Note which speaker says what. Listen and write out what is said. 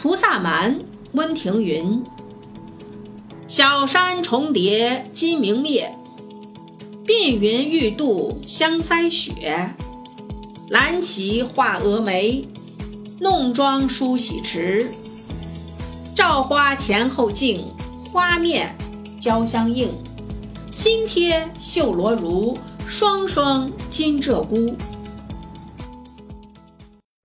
Speaker 1: 菩萨蛮，温庭筠。小山重叠金明灭，鬓云欲度香腮雪。兰旗画蛾眉，弄妆梳洗迟。照花前后镜，花面交相映。新贴绣罗襦，双双金鹧鸪。